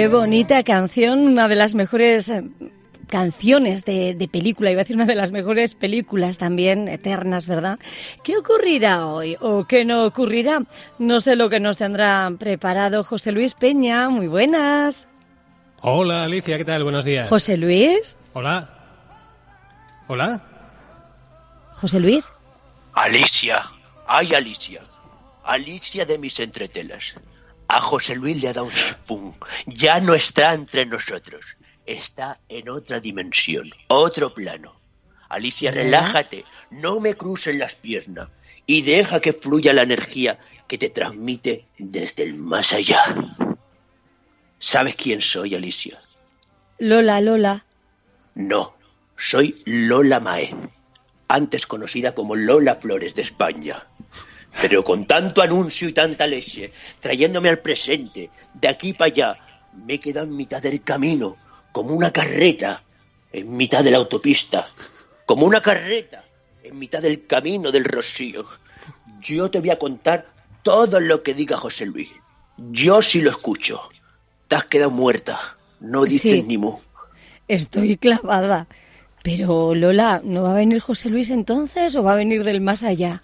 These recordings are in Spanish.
Qué bonita canción, una de las mejores eh, canciones de, película, iba a decir una de las mejores películas también, eternas, ¿verdad? ¿Qué ocurrirá hoy o qué no ocurrirá? No sé lo que nos tendrá preparado José Luis Peña. Muy buenas. Hola Alicia, ¿qué tal? Buenos días. José Luis. Hola. Hola. José Luis. Alicia. Ay, Alicia. Alicia de mis entretelas. A José Luis le ha dado un spum. Ya no está entre nosotros. Está en otra dimensión, otro plano. Alicia, relájate. No me cruces las piernas. Y deja que fluya la energía que te transmite desde el más allá. ¿Sabes quién soy, Alicia? Lola, Lola. No, soy Lola Mae, antes conocida como Lola Flores de España. Pero con tanto anuncio y tanta leche, trayéndome al presente, de aquí para allá, me he quedado en mitad del camino, como una carreta, en mitad de la autopista, como una carreta, en mitad del camino del Rocío. Yo te voy a contar todo lo que diga José Luis. Yo sí lo escucho. Te has quedado muerta. No dices ni mu. Estoy clavada. Pero Lola, ¿no va a venir José Luis entonces o va a venir del más allá?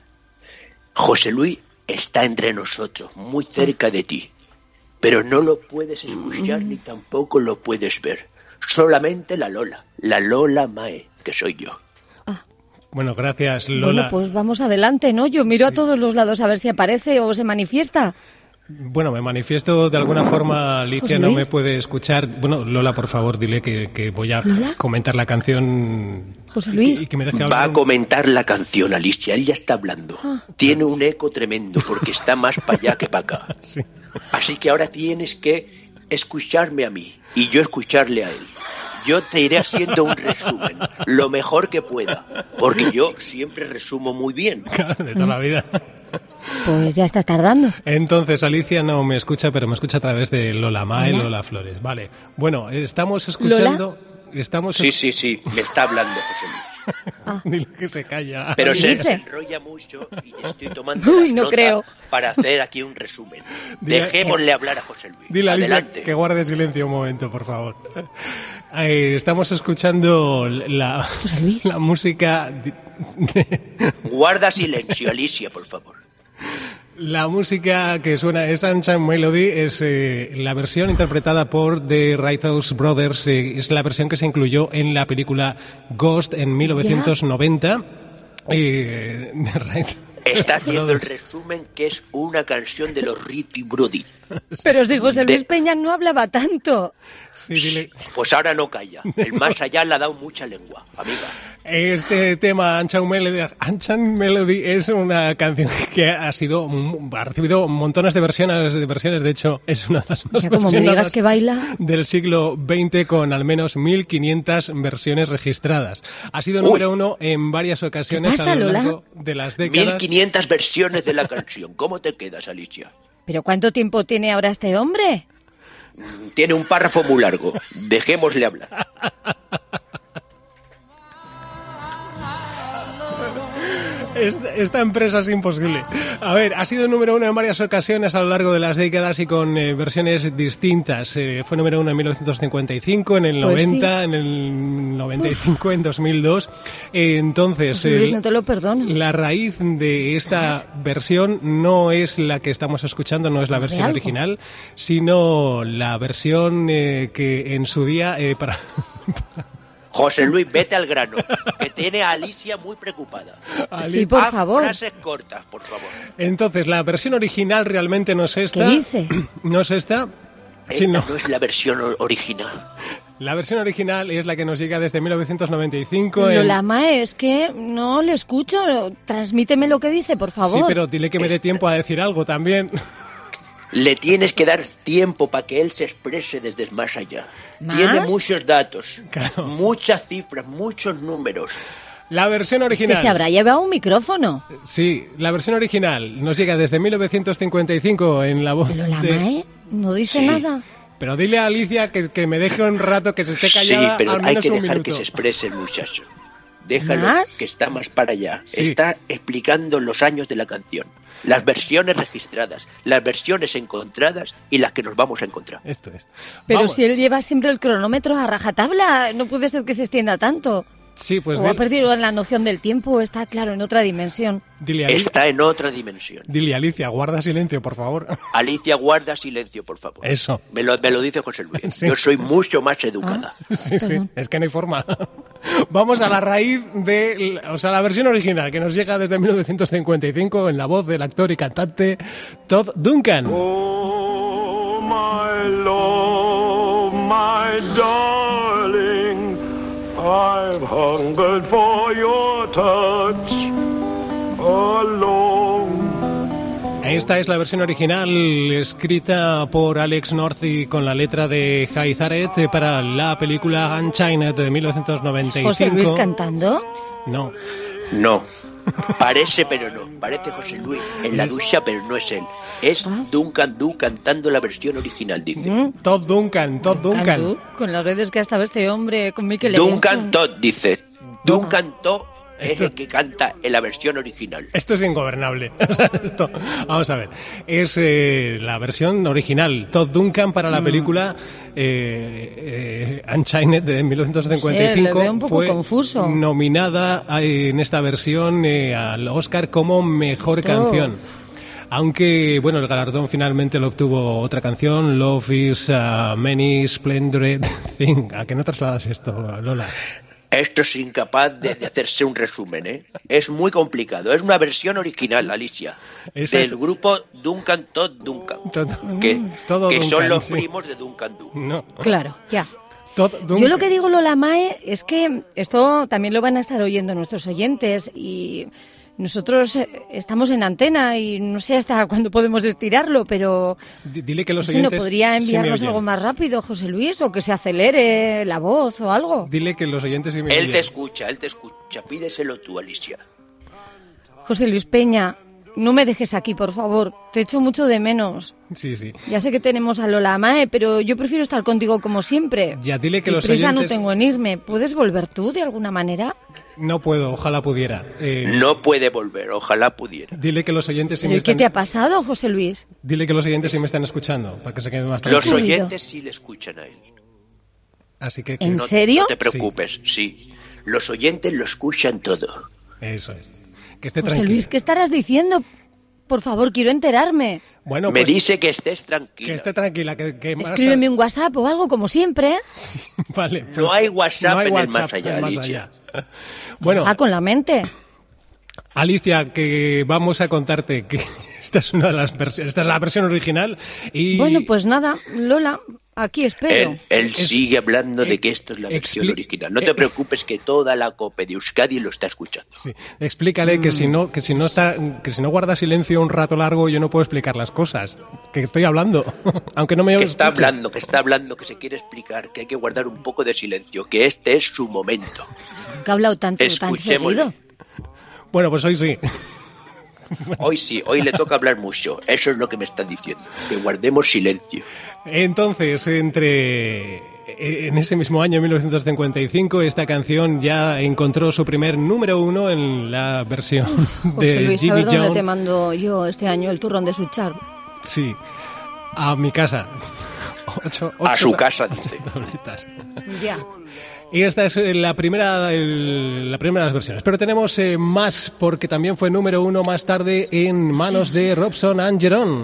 José Luis está entre nosotros, muy cerca de ti, pero no lo puedes escuchar ni tampoco lo puedes ver. Solamente la Lola, la Lola Mae, que soy yo. Ah. Bueno, gracias, Lola. Bueno, pues vamos adelante, ¿no? Yo miro a todos los lados a ver si aparece o se manifiesta. Bueno, me manifiesto de alguna forma, Alicia no me puede escuchar. Bueno, Lola, por favor, dile que, voy a comentar la canción. José Luis. Va a comentar la canción, Alicia. Él ya está hablando. Ah. Tiene un eco tremendo porque está más para allá que para acá. Así que ahora tienes que escucharme a mí y yo escucharle a él. Yo te iré haciendo un resumen, lo mejor que pueda, porque yo siempre resumo muy bien. de toda la vida. Pues ya estás tardando. Entonces, Alicia no me escucha, pero me escucha a través de Lola Ma y Lola Flores. Vale. Bueno, estamos escuchando. Estamos sí, sí, sí, me está hablando José Luis. Ah. Dile que se calla. Pero se, enrolla mucho y estoy tomando Uy, no creo. para hacer aquí un resumen. Dejémosle hablar a José Luis. Dile Adelante. que guarde silencio un momento, por favor. estamos escuchando la, la música. Guarda silencio, Alicia, por favor. La música que suena es Sunshine Melody, es eh, la versión interpretada por The Righteous Brothers, eh, es la versión que se incluyó en la película Ghost en 1990. Eh, Está haciendo el resumen que es una canción de los Riti Brody. Pero si José Luis Peña no hablaba tanto. Sí, dile. Pues ahora no calla. El más allá le ha dado mucha lengua, amiga. Este tema, Anchan Melody, Anchan Melody, es una canción que ha sido ha recibido montones de versiones, de versiones. De hecho, es una de las más como me digas que baila. del siglo XX con al menos 1.500 versiones registradas. Ha sido número uno en varias ocasiones pasa, a lo Lola? largo de las décadas. 1500 versiones de la canción. ¿Cómo te quedas, Alicia? ¿Pero cuánto tiempo tiene ahora este hombre? Tiene un párrafo muy largo. Dejémosle hablar. Esta, empresa es imposible. A ver, ha sido número uno en varias ocasiones a lo largo de las décadas y con eh, versiones distintas. Eh, fue número uno en 1955, en el Pues 90, en el 95, en 2002. Eh, entonces, José Luis, no te lo perdono. la raíz de esta versión no es la que estamos escuchando, no es la versión original, sino la versión eh, que en su día eh, para José Luis, vete al grano, que tiene a Alicia muy preocupada. Sí, por Haz favor. frases cortas, por favor. Entonces, la versión original realmente no es esta. ¿Qué dice? No es esta. Esta sino no es la versión original. la versión original es la que nos llega desde 1995. en- Lola Mae, es que no le escucho. Transmíteme lo que dice, por favor. Sí, pero dile que me dé tiempo a decir algo también. Le tienes que dar tiempo para que él se exprese desde más allá. ¿Más? Tiene muchos datos, Claro. muchas cifras, muchos números. La versión Este original. se habrá llevado un micrófono. Sí, la versión original nos llega desde 1955 en la voz Lola de... Mae no dice Sí. nada. Pero dile a Alicia que, que me deje un rato, que se esté callada sí, pero al hay que un dejar minuto. que se exprese el muchacho. Déjalo, ¿Más? que está más para allá. Sí. Está explicando los años de la canción, las versiones registradas, las versiones encontradas y las que nos vamos a encontrar. Esto es. Pero Vamos. si él lleva siempre el cronómetro a rajatabla, no puede ser que se extienda tanto. Sí, pues o ha dile, perdido la noción del tiempo, está claro, en otra dimensión. dile Alicia, Está en otra dimensión. dile Alicia, guarda silencio, por favor. Alicia, guarda silencio, por favor. Eso. Me lo, me lo dice José Luis. Sí. Yo soy mucho más educada. Sí, sí, Perdón. es que no hay forma. Vamos a la raíz de, o sea, la versión original que nos llega desde 1955 en la voz del actor y cantante Todd Duncan. Oh, my love, my darling, I've hungered for your touch. Esta es la versión original escrita por Alex Northy con la letra de Jai Zaret eh, para la película Unchained de 1995. José Luis cantando. No, No. Parece, pero no. Parece José Luis en la ducha, pero no es él. Es Ah. Duncan Du cantando la versión original, dice. Mm, Todd Duncan, Todd Duncan. Cantú, con las redes que ha estado este hombre, con Mikel Duncan Todd, dice. Duncan Todd es Esto- el que canta en la versión original. Esto es ingobernable. O sea, esto, vamos a ver. Es eh, la versión original. Todd Duncan para Mm. la película eh, eh, Unchained de 1955 Sí, un poco fue confuso. nominada eh, en esta versión eh, al Oscar como mejor Esto- canción. Aunque, bueno, el galardón finalmente lo obtuvo otra canción, Love is a Many Splendid Thing. ¿A qué no trasladas esto, Lola? Esto es incapaz de, de hacerse un resumen, ¿eh? Es muy complicado. Es una versión original, Alicia. Esa del es- grupo Duncan Todd Duncan. Todo, Que, todo que son Duncan, los sí. primos de Duncan Du. No. Claro, ya. Todd Duncan. Yo lo que digo, Lola Mae, es que esto también lo van a estar oyendo nuestros oyentes y nosotros eh, estamos en antena y no sé hasta cuándo podemos estirarlo, pero D- Dile que los no sé, ¿no oyentes podría enviarnos algo más rápido, José Luis, o que se acelere la voz o algo. Dile que los oyentes sí me Él oyen. te escucha, él te escucha. Pídeselo tú, Alicia. José Luis Peña, no me dejes aquí, por favor. Te echo mucho de menos. Sí, sí. Ya sé que tenemos a Lola Mae, pero yo prefiero estar contigo como siempre. Ya, dile que Y los prisa oyentes- no tengo en irme. ¿Puedes volver tú de alguna manera? No puedo, ojalá pudiera. Eh, No puede volver, ojalá pudiera. Dile que los oyentes sí ¿Pero me ¿y qué están... te ha pasado, José Luis? Dile que los oyentes sí me están escuchando, para que se queden más Los tranquilos. oye- oyentes sí le escuchan a él. Así que, ¿En No, serio? No te preocupes, sí. Los oyentes lo escuchan todo. eso es. Que esté José tranquilo. Luis, ¿qué estarás diciendo? Por favor, quiero enterarme. Bueno, Me pues, dice que estés tranquila. que esté tranquila, que, que más- Escríbeme un WhatsApp o algo, como siempre. Vale. No hay WhatsApp No hay en el WhatsApp más allá, en más allá. Bueno, Ah, con la mente. Alicia, que vamos a contarte que esta es una de las versiones, esta es la versión original y Bueno, pues nada, Lola, aquí espero. Él, él Es- sigue hablando de eh, que esto es la versión expli- original. No te eh, preocupes que toda la COPE de Euskadi lo está escuchando. Sí, explícale que Mm. si no que si no está que si no guarda silencio un rato largo yo no puedo explicar las cosas, que estoy hablando, aunque no me Que está escuche. hablando, que está hablando, que se quiere explicar, que hay que guardar un poco de silencio, que este es su momento. Que ha hablado tanto, tan seguido. Bueno, pues hoy sí. Hoy sí, hoy le toca hablar mucho. Eso es lo que me están diciendo. Que guardemos silencio. Entonces, entre en ese mismo año 1955 esta canción ya encontró su primer número uno en la versión José de Luis, a Jimmy te mando yo este año el turrón de Suchar. Sí, a mi casa. Ocho- A su casa, dice. Ya. Y esta es eh, la primera, el- la primera de las versiones. Pero tenemos eh, más, porque también fue número uno más tarde en manos de Robson and Jerón.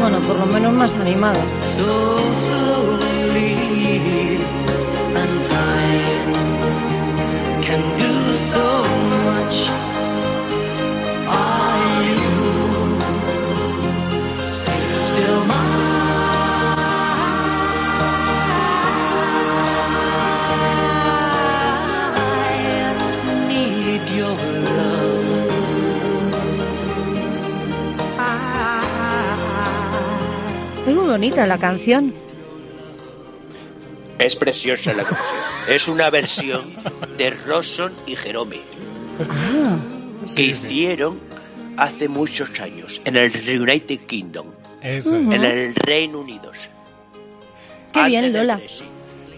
Bueno, por lo menos más animado. Bonita la canción. Es preciosa la canción. Es una versión de Rosson y Jerome. que hicieron hace muchos años en el United Kingdom, Eso en el Reino Unido. Qué Antes bien, Lola.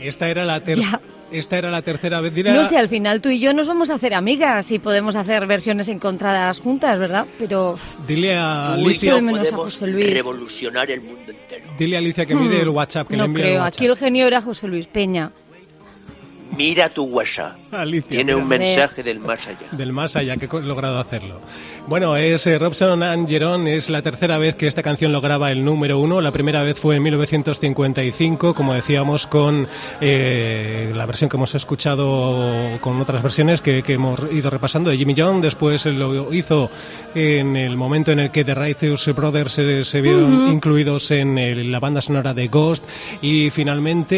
Esta era la ter- Ya. Esta era la tercera vez. Dile No a- sé, al final tú y yo nos vamos a hacer amigas y podemos hacer versiones encontradas juntas, ¿verdad? Pero Dile a Alicia, de menos a José Luis. revolucionar el mundo entero. dile a Alicia que mire el WhatsApp, que le no el creo. WhatsApp. Aquí el genio era José Luis Peña. Mira tu WhatsApp. Alicia, Tiene un mensaje del más allá. Del más allá que he logrado hacerlo. Bueno, es eh, Robson and Jerón, es la tercera vez que esta canción lograba el número uno. La primera vez fue en 1955, como decíamos, con eh, la versión que hemos escuchado con otras versiones que, que hemos ido repasando de Jimmy John. Después lo hizo en el momento en el que The Righteous Brothers se, se vieron incluidos en el- la banda sonora de Ghost. Y finalmente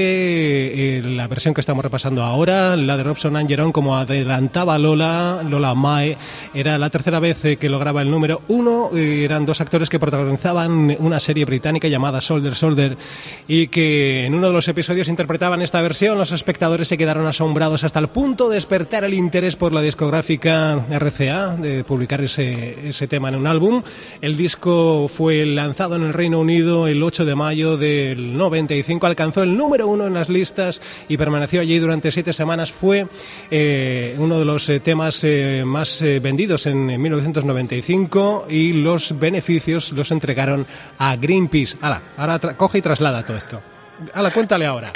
eh, la versión que estamos repasando ahora, la de Robson and Jerón, como adelantaba Lola, Lola Mae, era la tercera vez eh, que lograba el número uno. Eran dos actores que protagonizaban una serie británica llamada Soldier Soldier y que en uno de los episodios interpretaban esta versión. Los espectadores se quedaron asombrados hasta el punto de despertar el interés por la discográfica RCA de publicar ese, ese tema en un álbum. El disco fue lanzado en el Reino Unido el 8 de mayo del 95, alcanzó el número uno en las listas y permaneció allí durante siete semanas. Fue eh, uno de los eh, temas eh, más eh, vendidos en, en 1995 y los beneficios los entregaron a Greenpeace. Ala, ahora tra- coge y traslada todo esto. Ala, cuéntale ahora.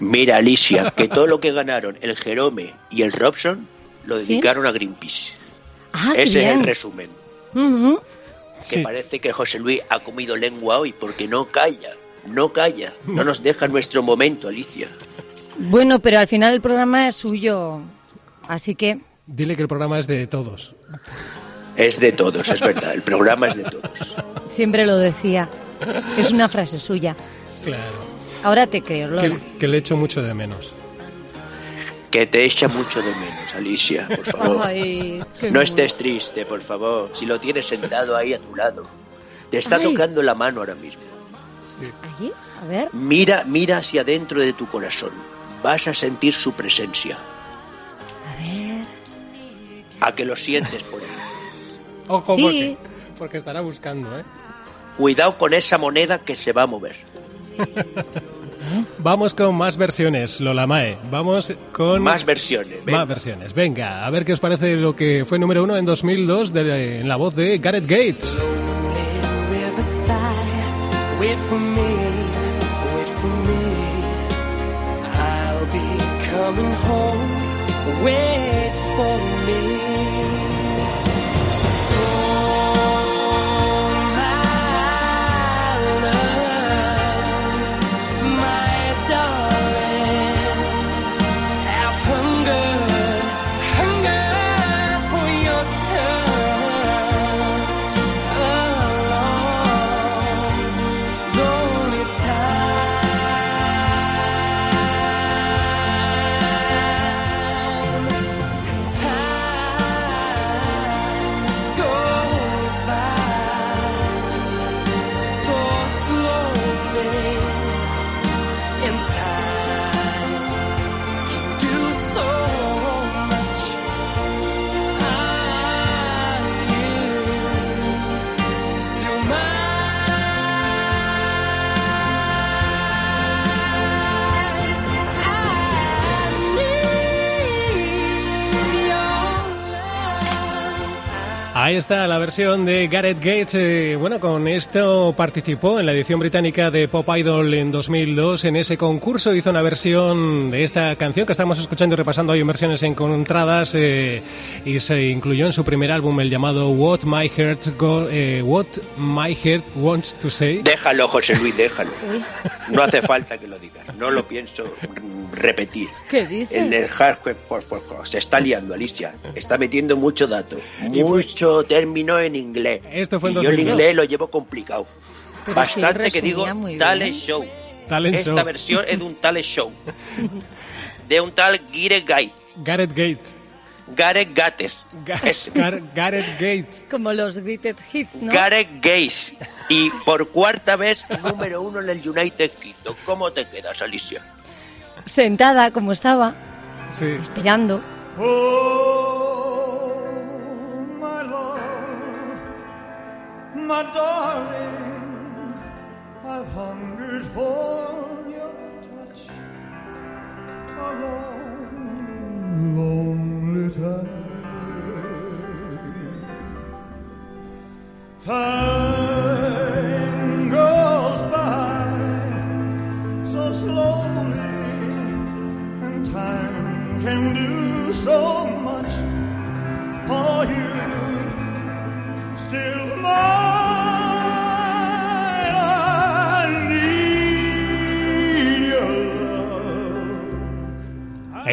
Mira, Alicia, que todo lo que ganaron el Jerome y el Robson lo dedicaron a Greenpeace. Ah, Ese es bien. el resumen. Ujú. Que Sí. parece que José Luis ha comido lengua hoy porque no calla, no calla, no nos deja nuestro momento, Alicia. Bueno, pero al final el programa es suyo. Así que Dile que el programa es de todos. Es de todos, es verdad, el programa es de todos. siempre lo decía. Es una frase suya. Claro. Ahora te creo, Lola. Que, que le echo mucho de menos. Que te echa mucho de menos, Alicia, por favor. Ay, No estés triste, por favor, si lo tienes sentado ahí a tu lado. Te está Ay. tocando la mano ahora mismo. Sí. ¿Allí? A ver. Mira, mira hacia dentro de tu corazón. Vas a sentir su presencia. A ver. A que lo sientes por ahí. Ojo, Sí. porque, porque estará buscando, ¿eh? Cuidado con esa moneda que se va a mover. Vamos con más versiones, Lola Mae. Vamos con Más versiones. venga. más versiones. Venga, a ver qué os parece lo que fue número uno en 2002 de- en la voz de Gareth Gates. Where Ahí está la versión de Gareth Gates. eh, bueno, con esto participó en la edición británica de Pop Idol en 2002. En ese concurso hizo una versión de esta canción que estamos escuchando y repasando hoy en versiones encontradas eh, y se incluyó en su primer álbum, el llamado What My Heart, Go- eh, What My Heart Wants to Say. Déjalo, José Luis, déjalo. No hace falta que lo digas. No lo pienso repetir. ¿Qué dices? El del hardware por, por- por- se está liando, Alicia. Está metiendo mucho dato, mucho término en inglés. Esto fue en y yo el 2002. inglés lo llevo complicado. Pero sí, Bastante que digo talent bien. show. Talent Esta show. versión es de un talent show. De un tal Gareth Guy. Gareth Gates. Gareth Gates. Gar- Gareth Gates. Como los Greatest Hits, ¿no? Gareth Gates. Y por cuarta vez número uno en el United Kingdom. ¿Cómo te quedas, Alicia? Sentada como estaba, Sí. esperando. Oh, my darling, I've hungered for your touch a long, lonely time. Time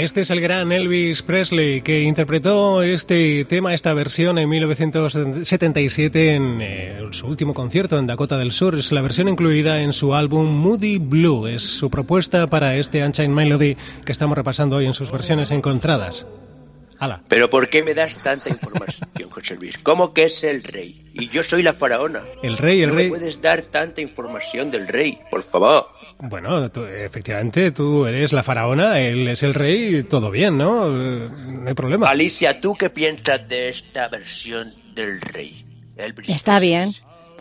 Este es el gran Elvis Presley que interpretó este tema, esta versión en 1977 en eh, su último concierto en Dakota del Sur. Es la versión incluida en su álbum Moody Blue. Es su propuesta para este Unchained Melody que estamos repasando hoy en sus versiones encontradas. ¡Hala! Pero ¿por qué me das tanta información, José Luis? ¿Cómo que es el rey? Y yo soy la faraona. El rey, el no rey. puedes dar tanta información del rey, por favor. Bueno, tú- efectivamente, tú eres la faraona, él es el rey, todo bien, ¿no? No hay problema. Alicia, ¿tú qué piensas de esta versión del rey? Elvis Está bien.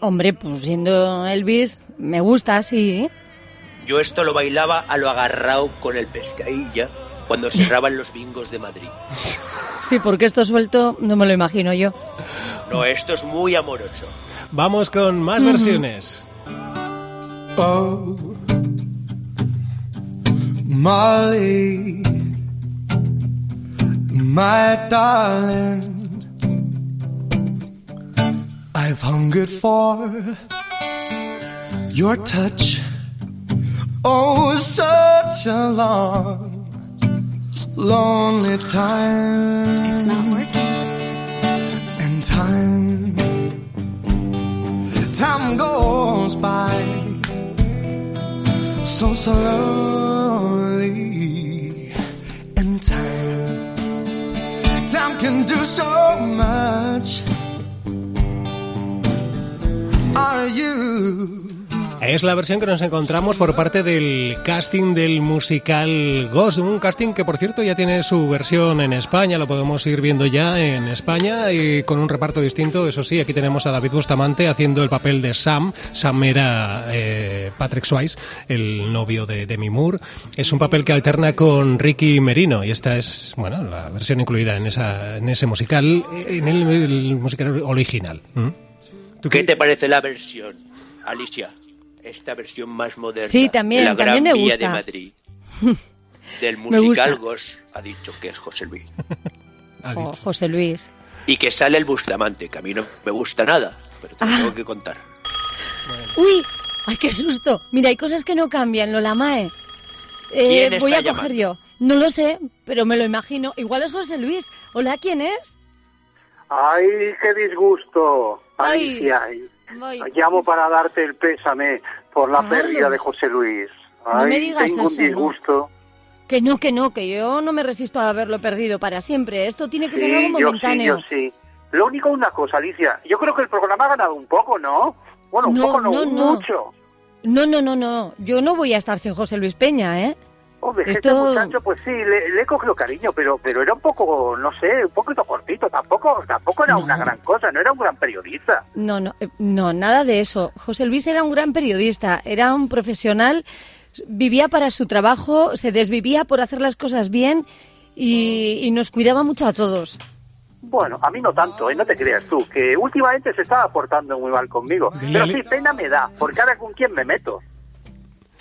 Hombre, pues siendo Elvis, me gusta, sí. Yo esto lo bailaba a lo agarrado con el pescadilla cuando cerraban los bingos de Madrid. Sí, porque esto suelto no me lo imagino yo. No, esto es muy amoroso. Vamos con más versiones. Oh, Molly, my darling, I've hungered for your touch. Oh, such a long, lonely time. It's not working. and time time goes by so slowly and time. Time can do so much. Are you Es la versión que nos encontramos por parte del casting del musical Ghost, un casting que por cierto ya tiene su versión en España, lo podemos ir viendo ya en España y con un reparto distinto, eso sí, aquí tenemos a David Bustamante haciendo el papel de Sam, Sam era eh, Patrick Swayze, el novio de Demi Moore, es un papel que alterna con Ricky Merino y esta es, bueno, la versión incluida en, esa, en ese musical, en el, musical original. ¿Mm? ¿Tú ¿Qué te parece la versión, Alicia? Esta versión más moderna. Sí, también, de la también Gran me Vía gusta. de Madrid. Del Me musical. Ghost ha dicho que es José Luis. Dicho. José Luis. Y que sale el Bustamante, que a mí no me gusta nada, pero te lo Ah. tengo que contar. ¡Uy! ¡Ay, qué susto! Mira, hay cosas que no cambian, Lola Mae. Eh, ¿Quién está voy a llamando? coger yo. No lo sé, pero me lo imagino. Igual es José Luis. Hola, ¿quién es? Ay, qué disgusto, Ay. Alicia. Voy. Llamo para darte el pésame por la pérdida de José Luis. No Ay, me digas tengo eso, un disgusto. Que no, que no, que yo no me resisto a haberlo perdido para siempre. Esto tiene que ser algo Sí, yo sí, momentáneo. yo sí. Lo único una cosa, Alicia. Yo creo que el programa ha ganado un poco, ¿no? Bueno, un No, poco no, no, no. mucho. No, no, no, no. Yo no voy a estar sin José Luis Peña, ¿eh? Hombre, que Esto- este muchacho, pues sí, le, le he cogido cariño, pero pero era un poco, no sé, un poquito cortito. Tampoco tampoco era No. una gran cosa, no era un gran periodista. No, no, eh, no, nada de eso. José Luis era un gran periodista, era un profesional, vivía para su trabajo, se desvivía por hacer las cosas bien y, y nos cuidaba mucho a todos. Bueno, a mí no tanto, ¿eh? no te creas tú, que últimamente se estaba portando muy mal conmigo. Pero sí, pena me da, porque ahora con quién me meto.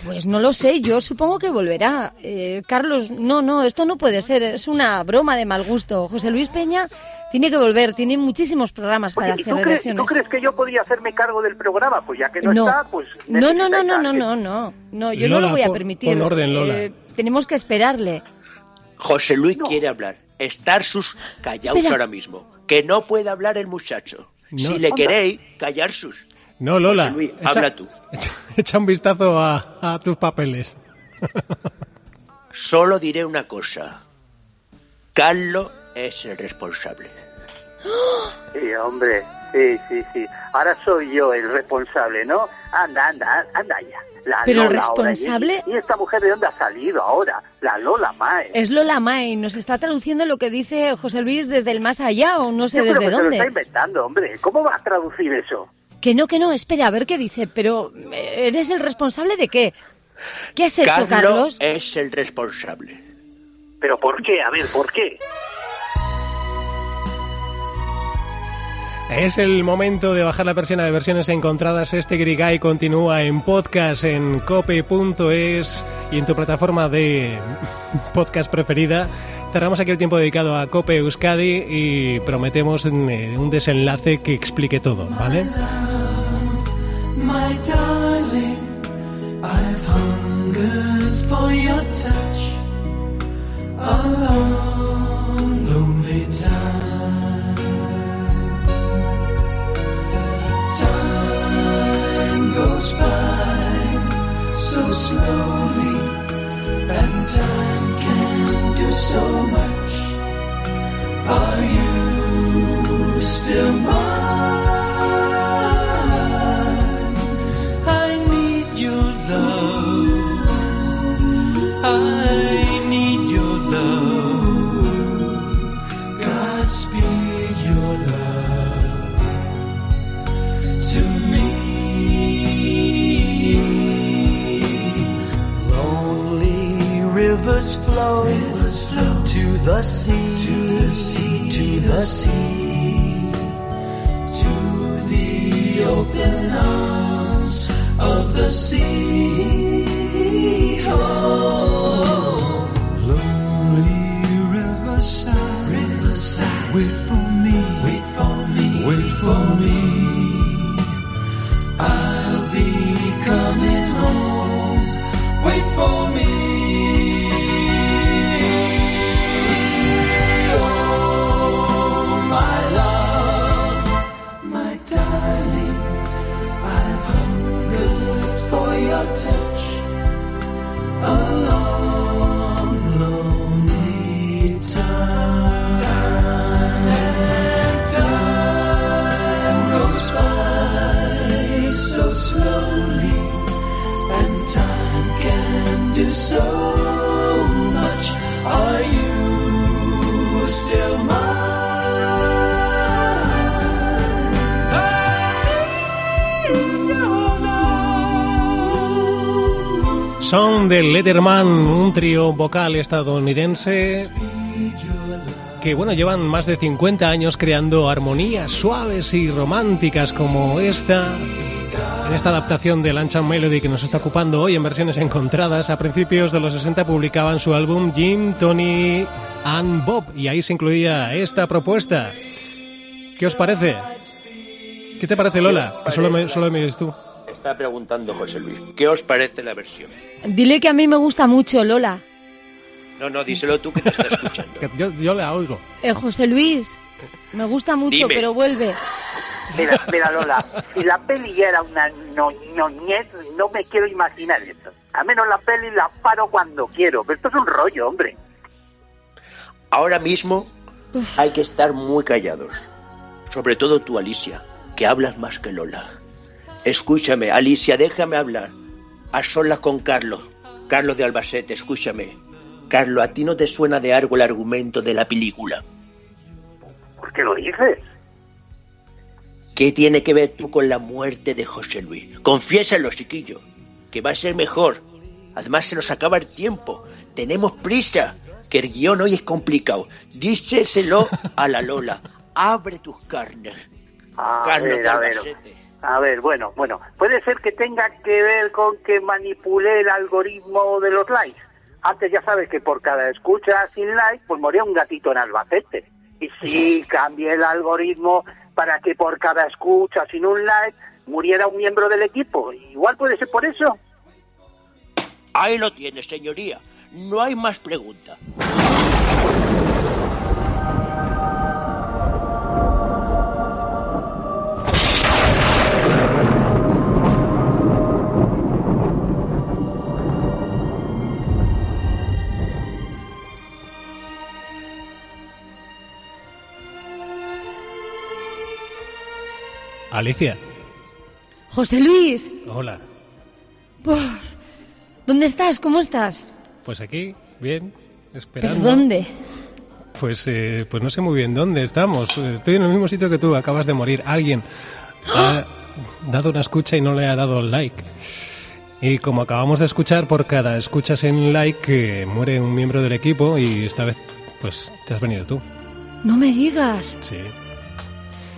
Pues no lo sé, yo supongo que volverá. Eh, Carlos, no, no, esto no puede ser, es una broma de mal gusto. José Luis Peña tiene que volver, tiene muchísimos programas para Oye, ¿y hacer tú crees, tú crees que yo podría hacerme cargo del programa? Pues ya que no, No. está, pues... No, no, no, no, no, no, no, no, yo no lo voy a permitir. pon orden, Lola. Eh, tenemos que esperarle. José Luis No. quiere hablar. Estar sus callaos Espera. ahora mismo. Que no puede hablar el muchacho. No. Si le queréis, callar sus. No, Lola. José Luis, habla tú. Echa, echa un vistazo a, a tus papeles. Solo diré una cosa. Carlos es el responsable. Sí, hombre, sí, sí, sí. Ahora soy yo el responsable, ¿no? Anda, anda, anda ya. La Pero Lola ahora, responsable- ¿Y, y esta mujer de dónde ha salido ahora? La Lola Mae. Es Lola May, nos está traduciendo lo que dice José Luis desde el más allá o no sé Yo creo desde que se lo está dónde. inventando, hombre. ¿Cómo vas a traducir eso? Que no, que no, espera, a ver qué dice, pero eh, ¿eres el responsable de qué? ¿Qué has hecho, Carlos Carlos? es el responsable. ¿Pero por qué? A ver, ¿por qué? Es el momento de bajar la persiana de versiones encontradas. Este Grigay continúa en podcast en cope.es y en tu plataforma de podcast preferida. Cerramos aquí el tiempo dedicado a Cope Euskadi y prometemos eh, un desenlace que explique todo, ¿vale? So slowly, and time can do so much. Are you still mine? I need your love. I need your love. Godspeed your love to me. Lonely rivers flow, rivers flow to the sea, to the sea, to the sea, to the open arms of the sea. Oh, lonely riverside, riverside, wait for me, wait for me, wait for me. De Letterman, un trío vocal estadounidense que bueno, llevan más de 50 años creando armonías suaves y románticas como esta. En esta adaptación de Lunch and Melody que nos está ocupando hoy en versiones encontradas, a principios de los 60 publicaban su álbum Jim, Tony and Bob y ahí se incluía esta propuesta. ¿Qué os parece? ¿Qué te parece Lola? Que solo me, solo me tú. Está preguntando José Luis. ¿Qué os parece la versión? Dile que a mí me gusta mucho, Lola. No, no, díselo tú que te está escuchando. Que yo, yo la oigo. Eh, José Luis, me gusta mucho, Dime. pero vuelve. Mira, mira, Lola, si la peli ya era una no- ñoñez, no me quiero imaginar eso. A menos la peli la paro cuando quiero, pero esto es un rollo, hombre. Ahora mismo hay que estar muy callados. Sobre todo tú, Alicia, que hablas más que Lola. Escúchame, Alicia, déjame hablar. A solas con Carlos. Carlos de Albacete, escúchame. Carlos, ¿a ti no te suena de algo el argumento de la película? ¿Por qué lo dices? ¿Qué tiene que ver tú con la muerte de José Luis? Confiésalo, chiquillo, que va a ser mejor. Además se nos acaba el tiempo. Tenemos prisa. que el guion hoy es complicado. Díseselo a la Lola. Abre tus carnes. Carlos ver. Albacete. A ver, bueno, bueno. Puede ser que tenga que ver con que manipulé el algoritmo de los likes. Antes ya sabes que por cada escucha sin like, pues moría un gatito en Albacete. Y sí, cambié el algoritmo para que por cada escucha sin un like muriera un miembro del equipo. Igual puede ser por eso. Ahí lo tienes, señoría. No hay más pregunta. Alicia, José Luis, hola. uf, ¿dónde estás? ¿Cómo estás? Pues aquí, bien, ¿Pero esperando. dónde? Pues, eh, pues no sé muy bien dónde estamos. Estoy en el mismo sitio que tú, acabas de morir. Alguien ha dado una escucha y no le ha dado like. Y como acabamos de escuchar, por cada escucha sin like eh, muere un miembro del equipo y esta vez pues te has venido tú. No me digas. Sí.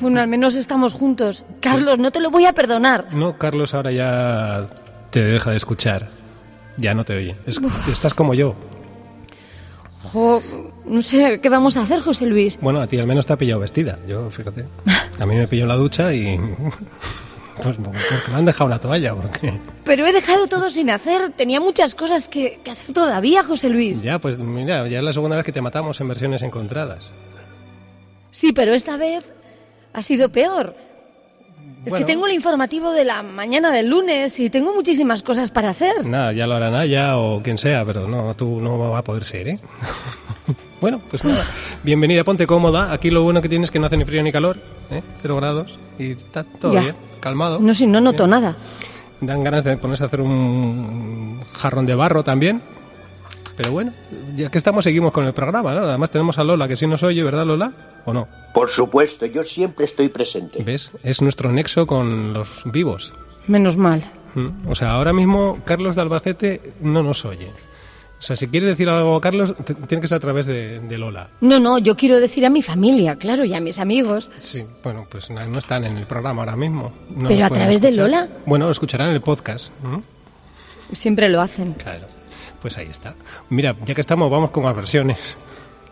Bueno, al menos estamos juntos. Carlos, no te lo voy a perdonar. No, Carlos ahora ya te deja de escuchar. Ya no te oye. Es- estás como yo. Jo, no sé, ¿qué vamos a hacer, José Luis? Bueno, a ti al menos te ha pillado vestida. Yo, fíjate. A mí me pilló en la ducha y... Pues porque me han dejado una toalla, porque... Pero he dejado todo sin hacer. Tenía muchas cosas que, que hacer todavía, José Luis. Ya, pues mira, ya es la segunda vez que te matamos en versiones encontradas. Sí, pero esta vez ha sido peor. Es que tengo el informativo de la mañana del lunes y tengo muchísimas cosas para hacer. Nada, ya lo hará Naya o quien sea, pero no, tú no va a poder ser, ¿eh? bueno, pues nada. Bienvenida, ponte cómoda. Aquí lo bueno que tienes es que no hace ni frío ni calor, ¿eh? Cero grados y está todo Ya. bien, calmado. No, si no noto Bien. nada. Dan ganas de ponerse a hacer un jarrón de barro también. Pero bueno, ya que estamos, seguimos con el programa, ¿no? Además tenemos a Lola, que sí nos oye, ¿verdad, Lola? ¿O no? Por supuesto, yo siempre estoy presente. ¿Ves? Es nuestro nexo con los vivos. Menos mal. Mm. O sea, ahora mismo Carlos de Albacete no nos oye. O sea, si quieres decir algo a Carlos, tiene que ser a través de, de Lola. No, no, yo quiero decir a mi familia, claro, y a mis amigos. Sí, bueno, pues no, no están en el programa ahora mismo. No ¿Pero a través de. Lola? Bueno, lo escucharán en el podcast. ¿no? Siempre lo hacen. Claro, pues ahí está. Mira, ya que estamos, vamos con las versiones.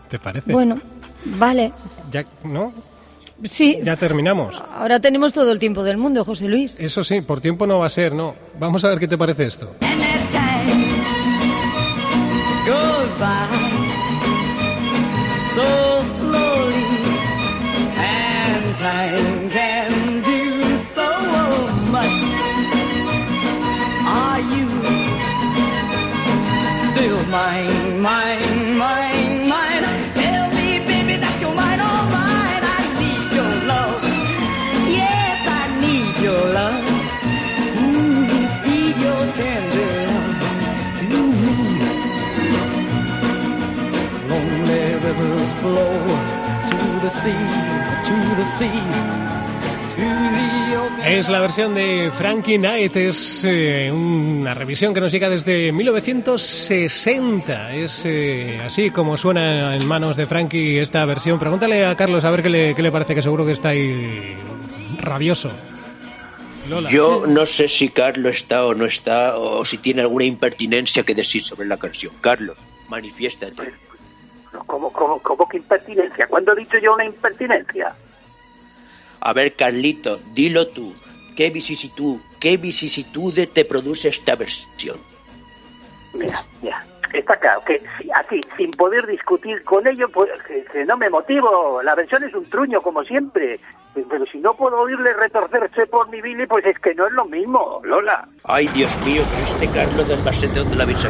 ¿Te parece? Bueno, vale. Ya, ¿no? Sí, Ya terminamos. ahora tenemos todo el tiempo del mundo, José Luis. Eso sí, por tiempo no va a ser, ¿no? Vamos a ver qué te parece esto. And mine, mine, mine? Tell me, baby, that you're mine, all mine. I need your love. Yes, I need your love. Mm, speed your tender love to me. Lonely rivers flow to the sea, to the sea. Es la versión de Frankie Knight, es eh, una revisión que nos llega desde 1960. Es eh, así como suena en manos de Frankie esta versión. Pregúntale a Carlos a ver qué le, qué le parece, que seguro que está ahí rabioso. Lola. Yo no sé si Carlos está o no está, o si tiene alguna impertinencia que decir sobre la canción. Carlos, manifiéstate. ¿Cómo, cómo, cómo que impertinencia? ¿Cuándo he dicho yo una impertinencia? A ver, Carlito, dilo tú. ¿Qué vicisitud, qué vicisitudes te produce esta versión? Mira, mira, está claro que así, sin poder discutir con ellos, pues que, que no me motivo. La versión es un truño, como siempre. Pero si no puedo oírle retorcerse por mi Billy, pues es que no es lo mismo, Lola. Ay, Dios mío, pero este Carlos del Albacete, ¿dónde la habéis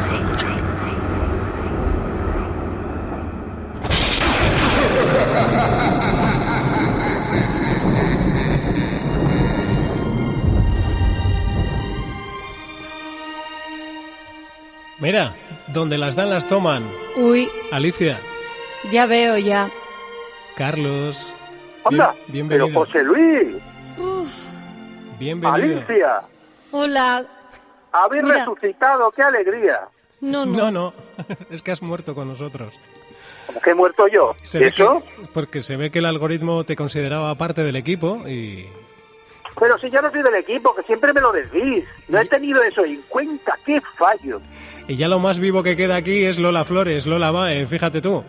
Mira, donde las dan las toman. Uy, Alicia, ya veo ya. Carlos. Anda, bien- pero bienvenido. José Luis, bienvenido. Alicia, Hola. habéis Mira. resucitado, qué alegría. No, no. No, no, es que has muerto con nosotros. Como que he muerto yo. Se ve ¿Eso? que- porque se ve que el algoritmo te consideraba parte del equipo y... Pero si yo no soy del equipo, que siempre me lo decís. No he tenido eso en cuenta. ¡Qué fallo! Y ya lo más vivo que queda aquí es Lola Flores, Lola Mae, fíjate tú.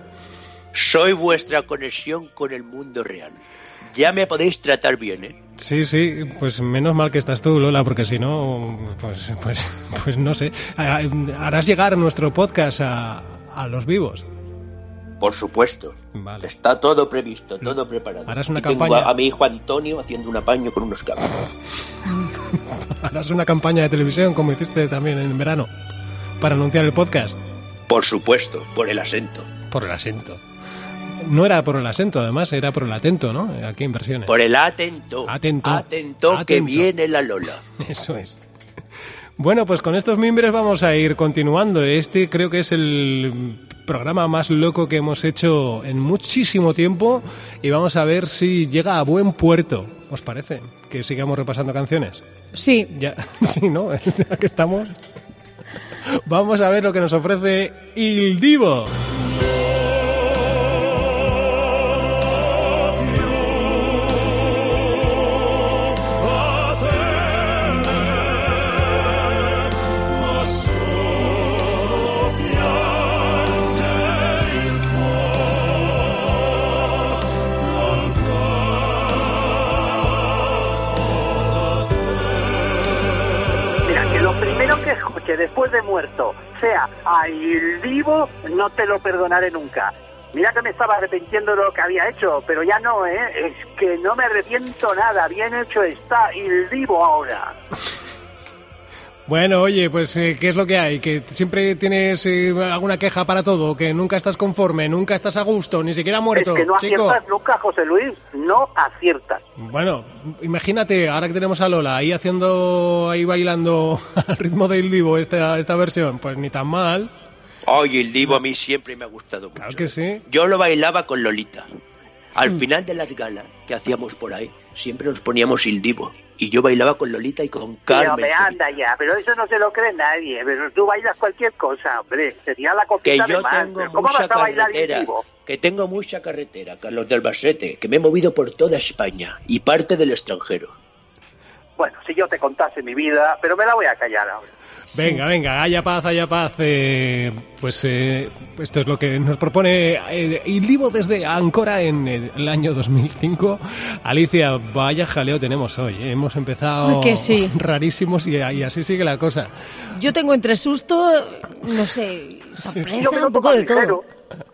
Soy vuestra conexión con el mundo real. Ya me podéis tratar bien, ¿eh? Sí, sí, pues menos mal que estás tú, Lola, porque si no, pues, pues, pues no sé. Harás llegar nuestro podcast a, a los vivos. Por supuesto. Vale. Está todo previsto, todo preparado. Harás una Y tengo campaña. a, a mi hijo Antonio haciendo un apaño con unos cables. Harás una campaña de televisión como hiciste también en verano para anunciar el podcast Por supuesto, por el acento. por el acento. No era por el acento, además, era por el atento, ¿no? Aquí en versiones. Por el atento. Atento. Atento, que Atento. viene la Lola. Eso es. Bueno, pues con estos mimbres vamos a ir continuando. Este creo que es el programa más loco que hemos hecho en muchísimo tiempo y vamos a ver si llega a buen puerto. ¿Os parece? Que sigamos repasando canciones. Sí, Ya, sí, ¿no? Ya que estamos. Vamos a ver lo que nos ofrece Il Divo. Escuche después de muerto sea a Il Divo, no te lo perdonaré nunca. Mira que me estaba arrepintiendo de lo que había hecho, pero ya no, ¿eh? Es que no me arrepiento nada. Bien hecho está Il Divo ahora. Bueno, oye, pues eh, ¿qué es lo que hay? Que siempre tienes eh, alguna queja para todo, que nunca estás conforme, nunca estás a gusto, ni siquiera muerto, es que no chico. aciertas nunca, José Luis. No aciertas. Bueno, imagínate, ahora que tenemos a Lola ahí haciendo, ahí bailando al ritmo del Divo esta, esta versión, pues ni tan mal. Oye, el divo a mí siempre me ha gustado mucho. Claro que sí. Yo lo bailaba con Lolita. Al final de las galas que hacíamos por ahí, siempre nos poníamos el divo. Y yo bailaba con Lolita y con Pero Carmen. me anda ya, pero eso no se lo cree nadie. Pero tú bailas cualquier cosa, hombre. Sería la que copita de yo más. tengo Pero ¿Cómo mucha vas a bailar Il carretera, que tengo mucha carretera, Carlos del Basete, que me he movido por toda España y parte del extranjero. Bueno, si yo te contase mi vida, pero me la voy a callar ahora. Venga, venga, haya paz, haya paz. eh, pues eh, esto es lo que nos propone eh, Il Divo desde Ancora en el año 2005. Alicia, vaya jaleo tenemos hoy. eh, Hemos empezado Ay, que sí. rarísimos y, y así sigue la cosa. yo tengo entre susto, no sé, sorpresa, lo un poco de todo.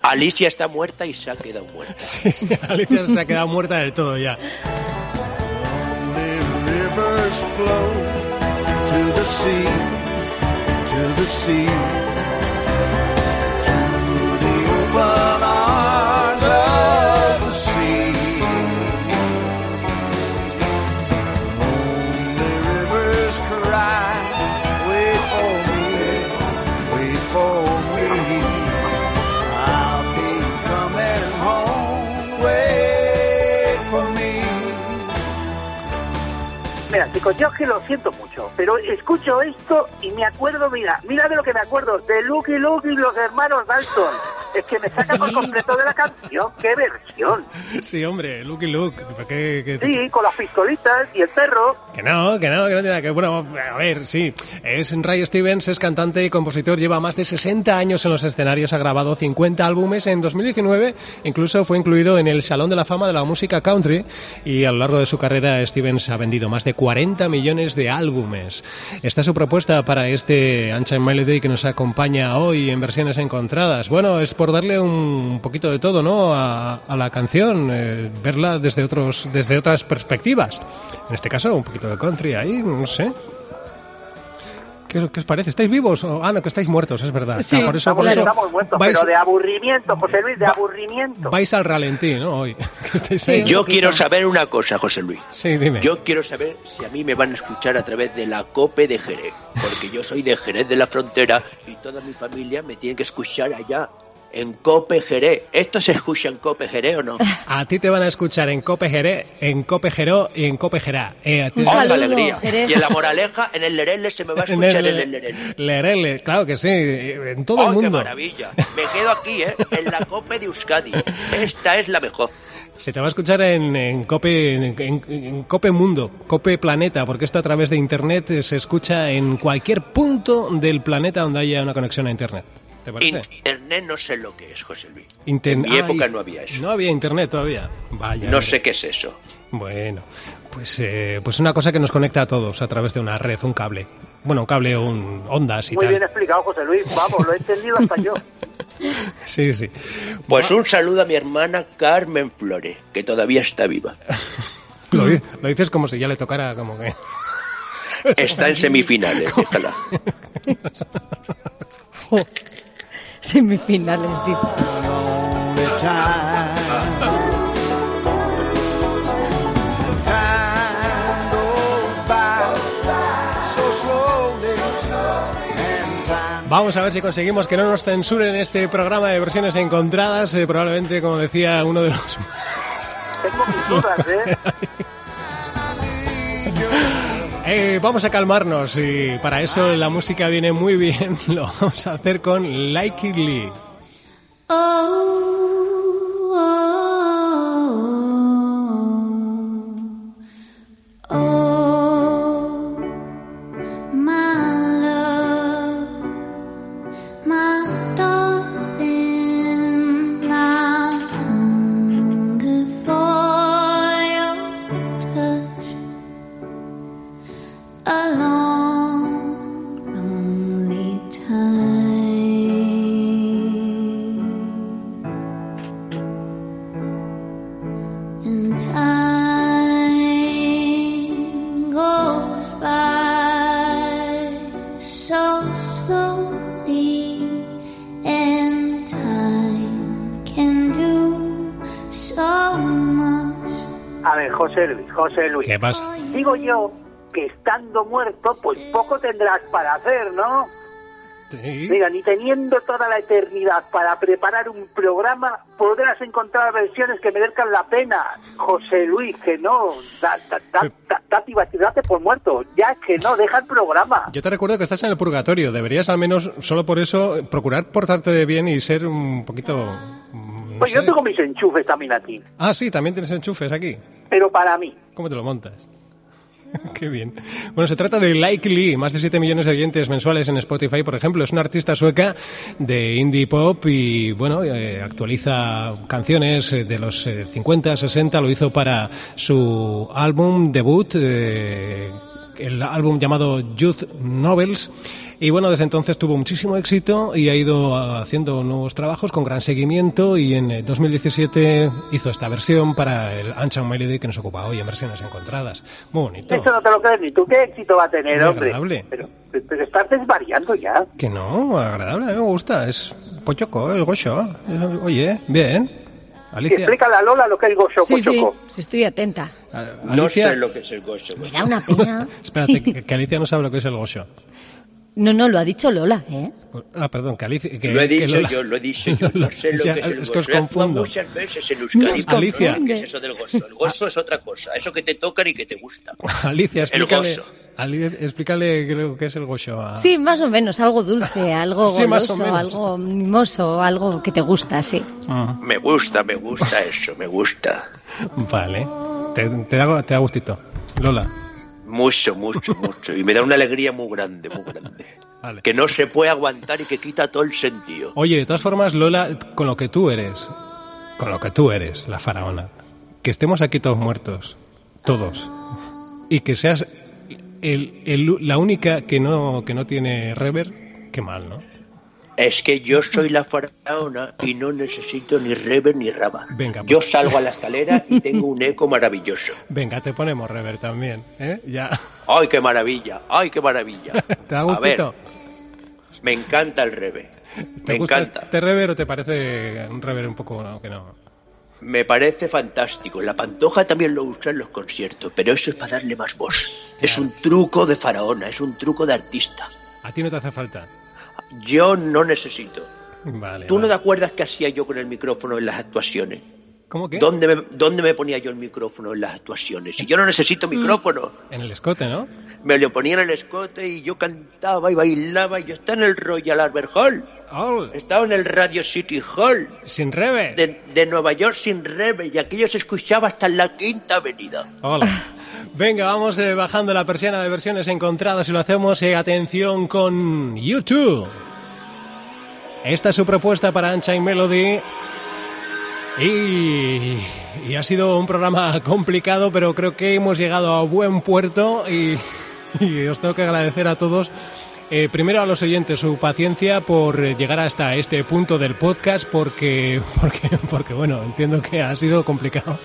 Alicia está muerta y se ha quedado muerta. Sí, sí, Alicia se ha quedado muerta del todo ya. The rivers flow to the sea, to the sea, to the open Chicos, yo es que lo siento mucho, pero escucho esto y me acuerdo, mira, mira de lo que me acuerdo, de Lucky Luke y los hermanos Dalton. Es que me saca por completo de la canción, qué versión. Sí, hombre, Lucky Luke. ¿qué- qué- Sí, con las pistolitas y el perro. Que no, que no, que no tiene nada que Bueno, a ver, sí. Es Ray Stevens, es cantante y compositor, lleva más de 60 años en los escenarios, ha grabado 50 álbumes. En 2019 incluso fue incluido en el Salón de la Fama de la Música Country y a lo largo de su carrera Stevens ha vendido más de 40 millones de álbumes. Esta es su propuesta para este Unchained Melody que nos acompaña hoy en versiones encontradas. Bueno, es por darle un poquito de todo, ¿no? A, a la canción, eh, verla desde otros, desde otras perspectivas. En este caso, un poquito de country ahí, no sé. ¿Qué, os- qué os parece? ¿Estáis vivos? O- Ah, no, que estáis muertos, es verdad. Sí, Ah, por eso, por Estamos, eso estamos muertos, vais, pero de aburrimiento, José Luis, de Va- aburrimiento. vais al ralentí, ¿no? Hoy. Sí. Yo quiero saber una cosa, José Luis. Sí, dime. Yo quiero saber si a mí me van a escuchar a través de la COPE de Jerez, porque yo soy de Jerez de la Frontera y toda mi familia me tiene que escuchar allá. En Cope Jerez. ¿Esto se escucha en Cope Jerez o no? A ti te van a escuchar en Cope Jerez, en Cope Jeró y en Cope Gerá. Eh, a ti- Un ¡Ay, qué saludo, alegría! Jerez. Y en la moraleja, en el Lerele se me va a escuchar en el Lerele. Lerele, claro que sí, en todo ¡Ay, el qué mundo. maravilla! Me quedo aquí, ¿eh? En la Cope de Euskadi. Esta es la mejor. Se te va a escuchar en, en Cope, en, en- en Cope Mundo, Cope Planeta, porque esto a través de Internet se escucha en cualquier punto del planeta donde haya una conexión a Internet. ¿Te parece? Internet no sé lo que es, José Luis. Inter- en mi época Ay, no había eso. No había Internet todavía. Vaya. No sé qué es eso. Bueno, pues, eh, pues una cosa que nos conecta a todos a través de una red, un cable. Bueno, un cable o un ondas y Muy tal. bien explicado, José Luis. Vamos, lo he entendido hasta yo. Sí, sí. Pues un saludo a mi hermana Carmen Flores, que todavía está viva. Lo dices como si ya le tocara como que... Está en semifinales, déjala. Semifinales, dice. Vamos a ver si conseguimos que no nos censuren este programa de versiones encontradas. eh, probablemente, como decía uno de los... Tengo mis dudas, ¿eh? Eh, vamos a calmarnos y para eso la música viene muy bien. Lo vamos a hacer con Like It Lee. Oh, A ver, José Luis, José Luis. ¿Qué pasa? Digo yo que estando muerto, pues poco tendrás para hacer, ¿no? Sí. Mira, ni teniendo toda la eternidad para preparar un programa, podrás encontrar versiones que merezcan la pena. José Luis, que no, da, da, da, da- date date por muerto. Ya que no, deja el programa. Yo te recuerdo que estás en el purgatorio. Deberías al menos, solo por eso, procurar portarte de bien y ser un poquito... no Pues yo tengo mis enchufes también aquí, Ah, sí, también tienes enchufes aquí. pero para mí. ¿Cómo te lo montas? Qué bien. Bueno, se trata de Like Lee, más de 7 millones de oyentes mensuales en Spotify, por ejemplo. Es una artista sueca de indie pop y, bueno, eh, actualiza canciones eh, de los eh, 50, 60. Lo hizo para su álbum debut, eh, el álbum llamado Youth Novels. Y bueno, desde entonces tuvo muchísimo éxito y ha ido ah, haciendo nuevos trabajos con gran seguimiento y en eh, 2017 hizo esta versión para el Unchained Melody que nos ocupa hoy en versiones encontradas. Muy bonito. Eso no te lo crees ni tú. ¿Qué éxito va a tener, Muy hombre? agradable. Pero, pero estás desvariando ya. Que no, agradable, a mí me gusta, es pochoco, es gocho. Eh, Oye, bien. Alicia, explícale a Lola lo que es Gocho Sí, sí, Pochoco. sí, estoy atenta. a- No Alicia, sé lo que es el gocho. Me da una pena. espérate, que, que Alicia no sabe lo que es el gocho. No, no, lo ha dicho Lola, ¿eh? Ah, perdón, que Alicia... Que, Lo he que dicho Lola- yo, lo he dicho yo. No sé lo que es el es gozo. que os confundo. muchas veces en Euskadi. Alicia. ¿Qué es eso del gozo? El gozo es otra cosa. Eso que te tocan y que te gusta. Alicia, explícale, gozo. Ali- explícale qué lo que es el gocho. a- Sí, más o menos, algo dulce, algo Sí, goloso, algo mimoso, algo que te gusta, sí. Me gusta, me gusta eso, me gusta. Vale, te, te da, te da gustito. Lola, Mucho, mucho, mucho. Y me da una alegría muy grande, muy grande. Vale. Que no se puede aguantar y que quita todo el sentido. Oye, de todas formas, Lola, con lo que tú eres, con lo que tú eres, la faraona, que estemos aquí todos muertos, todos, y que seas el- el- la única que no, que no tiene rever, qué mal, ¿no? Es que yo soy la faraona y no necesito ni rever ni raba. Venga, pues. Yo salgo a la escalera y tengo un eco maravilloso. Venga, te ponemos rever también, ¿eh? Ya. ¡Ay, qué maravilla! ¡Ay, qué maravilla! ¿Te da A ver, gustito? me encanta el rebe. ¿Te Me gusta encanta. este rever o te parece un rever un poco no, que no? Me parece fantástico. La pantoja también lo usa en los conciertos, pero eso es para darle más voz. Es un truco de faraona, es un truco de artista. A ti no te hace falta. Yo no necesito. Vale. ¿Tú no vale. te acuerdas qué hacía yo con el micrófono en las actuaciones? ¿Cómo que? ¿Dónde me, ¿Dónde me ponía yo el micrófono en las actuaciones? Si yo no necesito Mm. micrófono, En el escote, ¿no? Me lo ponía en el escote y yo cantaba y bailaba. y Yo estaba en el Royal Albert Hall, estaba en el Radio City Hall sin rebe. de, de Nueva York sin rebe y aquello se escuchaba hasta en la Quinta Avenida. Hola. Venga, vamos eh, bajando la persiana de versiones encontradas y lo hacemos, eh, atención, con YouTube. Esta es su propuesta para Unchained Melody. Y, y ha sido un programa complicado, pero creo que hemos llegado a buen puerto y, y os tengo que agradecer a todos. Eh, primero a los oyentes su paciencia por llegar hasta este punto del podcast porque, porque, porque bueno, entiendo que ha sido complicado,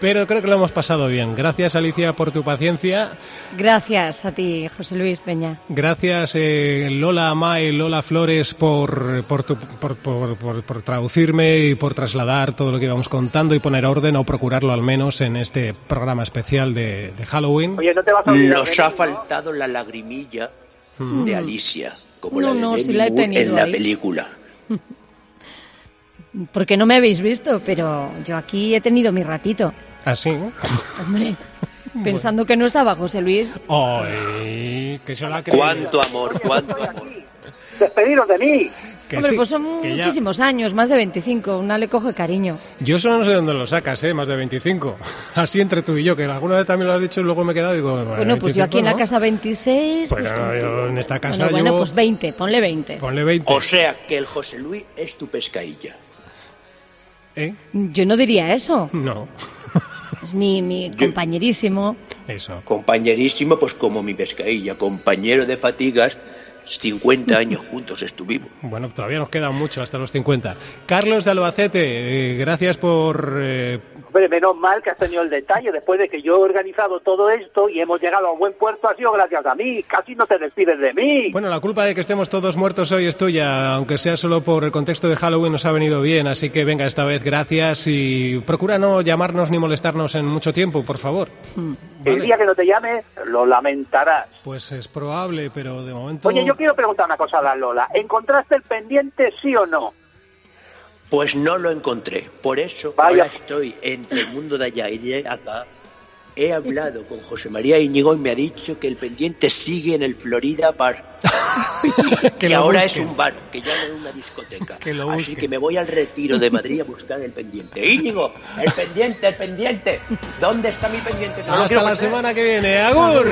pero creo que lo hemos pasado bien. Gracias Alicia por tu paciencia. Gracias a ti, José Luis Peña. Gracias eh, Lola May, Lola Flores por, por, tu- por, por- por- por traducirme y por trasladar todo lo que íbamos contando y poner orden o procurarlo al menos en este programa especial de, de Halloween. Oye, no te vas a olvidar Nos ha faltado la lagrimilla de Alicia, como No, la de no, sí la he en la ahí. película. Porque no me habéis visto, pero yo aquí he tenido mi ratito. Así. Hombre, pensando que no estaba José Luis. ¡Ay! Que se la. Cuánto amor, cuánto amor. Despediros de mí. Que Hombre, sí, pues son que ya- muchísimos años, más de 25. Una le coge cariño. Yo eso no sé dónde lo sacas, ¿eh? Más de 25. Así entre tú y yo, que alguna vez también lo has dicho y luego me he quedado y digo... Bueno, pues yo aquí en la 25, casa 26. Pues pues yo en esta casa Bueno, bueno, pues 20, ponle 20. ¿no? Ponle 20. O sea que el José Luis es tu pescailla. ¿Eh? Yo no diría eso. No. Es mi, mi compañerísimo. Eso. Compañerísimo, pues como mi pescailla, compañero de fatigas, 50 años juntos estuvimos. Bueno, todavía nos queda mucho hasta los 50. Carlos de Albacete, eh, gracias por... eh, Hombre, menos mal que has tenido el detalle. Después de que yo he organizado todo esto y hemos llegado a buen puerto, ha sido gracias a mí. Casi no te despides de mí. Bueno, la culpa de que estemos todos muertos hoy es tuya, aunque sea solo por el contexto de Halloween nos ha venido bien, así que venga, esta vez gracias y procura no llamarnos ni molestarnos en mucho tiempo, por favor. El Vale. día que no te llame, lo lamentarás. Pues es probable, pero de momento... Oye, yo quiero preguntar una cosa a la Lola. ¿Encontraste el pendiente, sí o no? Pues no lo encontré. Por eso Vaya. ahora estoy entre el mundo de allá y de acá. He hablado con José María Íñigo y me ha dicho que el pendiente sigue en el Florida Bar. Que ahora busque. es un bar, que ya no es una discoteca. Que lo Así que me voy al retiro de Madrid a buscar el pendiente. Íñigo, el pendiente, el pendiente. ¿Dónde está mi pendiente? No Hasta la perder. semana que viene. ¡Agur!